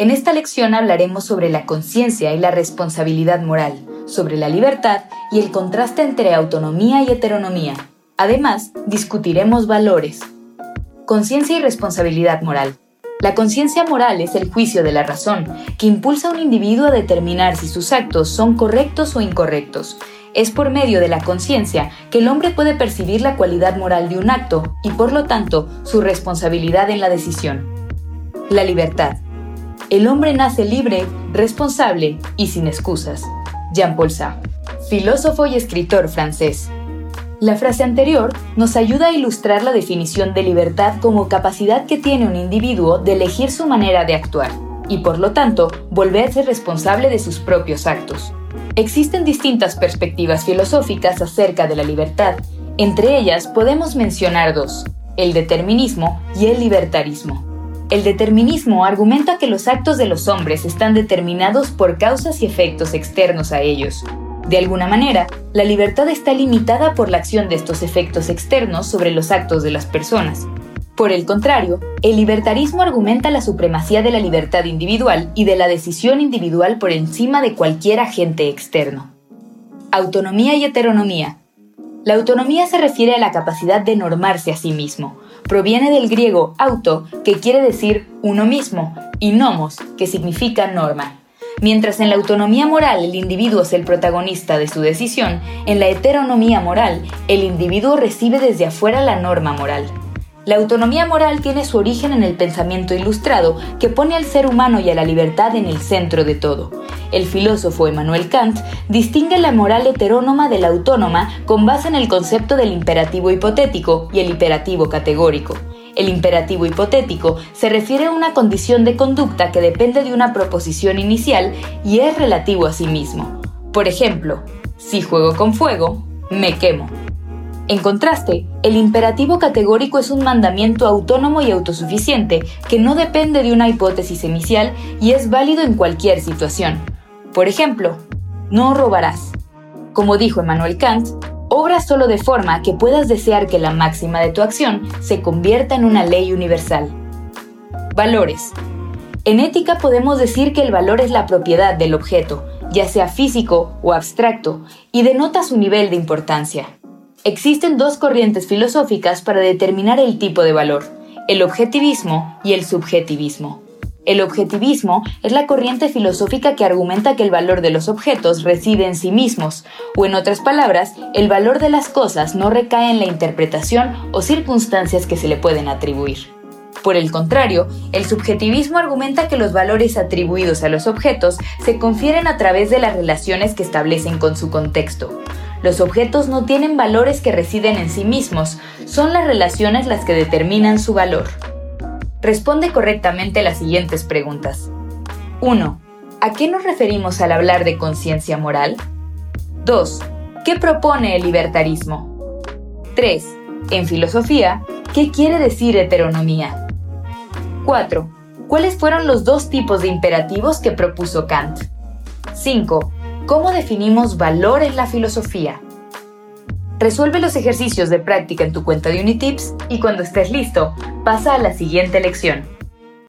En esta lección hablaremos sobre la conciencia y la responsabilidad moral, sobre la libertad y el contraste entre autonomía y heteronomía. Además, discutiremos valores. Conciencia y responsabilidad moral. La conciencia moral es el juicio de la razón, que impulsa a un individuo a determinar si sus actos son correctos o incorrectos. Es por medio de la conciencia que el hombre puede percibir la cualidad moral de un acto y por lo tanto su responsabilidad en la decisión. La libertad. El hombre nace libre, responsable y sin excusas. Jean-Paul Sartre, filósofo y escritor francés. La frase anterior nos ayuda a ilustrar la definición de libertad como capacidad que tiene un individuo de elegir su manera de actuar y por lo tanto volverse responsable de sus propios actos. Existen distintas perspectivas filosóficas acerca de la libertad. Entre ellas podemos mencionar dos, el determinismo y el libertarismo. El determinismo argumenta que los actos de los hombres están determinados por causas y efectos externos a ellos. De alguna manera, la libertad está limitada por la acción de estos efectos externos sobre los actos de las personas. Por el contrario, el libertarismo argumenta la supremacía de la libertad individual y de la decisión individual por encima de cualquier agente externo. Autonomía y heteronomía. La autonomía se refiere a la capacidad de normarse a sí mismo, proviene del griego auto, que quiere decir uno mismo, y nomos, que significa norma. Mientras en la autonomía moral el individuo es el protagonista de su decisión, en la heteronomía moral el individuo recibe desde afuera la norma moral. La autonomía moral tiene su origen en el pensamiento ilustrado que pone al ser humano y a la libertad en el centro de todo. El filósofo Emmanuel Kant distingue la moral heterónoma de la autónoma con base en el concepto del imperativo hipotético y el imperativo categórico. El imperativo hipotético se refiere a una condición de conducta que depende de una proposición inicial y es relativo a sí mismo. Por ejemplo, si juego con fuego, me quemo. En contraste, el imperativo categórico es un mandamiento autónomo y autosuficiente que no depende de una hipótesis inicial y es válido en cualquier situación. Por ejemplo, no robarás. Como dijo Emmanuel Kant, obra solo de forma que puedas desear que la máxima de tu acción se convierta en una ley universal. Valores. En ética podemos decir que el valor es la propiedad del objeto, ya sea físico o abstracto, y denota su nivel de importancia. Existen dos corrientes filosóficas para determinar el tipo de valor, el objetivismo y el subjetivismo. El objetivismo es la corriente filosófica que argumenta que el valor de los objetos reside en sí mismos, o en otras palabras, el valor de las cosas no recae en la interpretación o circunstancias que se le pueden atribuir. Por el contrario, el subjetivismo argumenta que los valores atribuidos a los objetos se confieren a través de las relaciones que establecen con su contexto. Los objetos no tienen valores que residen en sí mismos, son las relaciones las que determinan su valor. Responde correctamente las siguientes preguntas. 1. ¿A qué nos referimos al hablar de conciencia moral? 2. ¿Qué propone el libertarismo? 3. En filosofía, ¿qué quiere decir heteronomía? 4. ¿Cuáles fueron los dos tipos de imperativos que propuso Kant? 5. ¿Cómo definimos valor en la filosofía? Resuelve los ejercicios de práctica en tu cuenta de Unitips y cuando estés listo, pasa a la siguiente lección.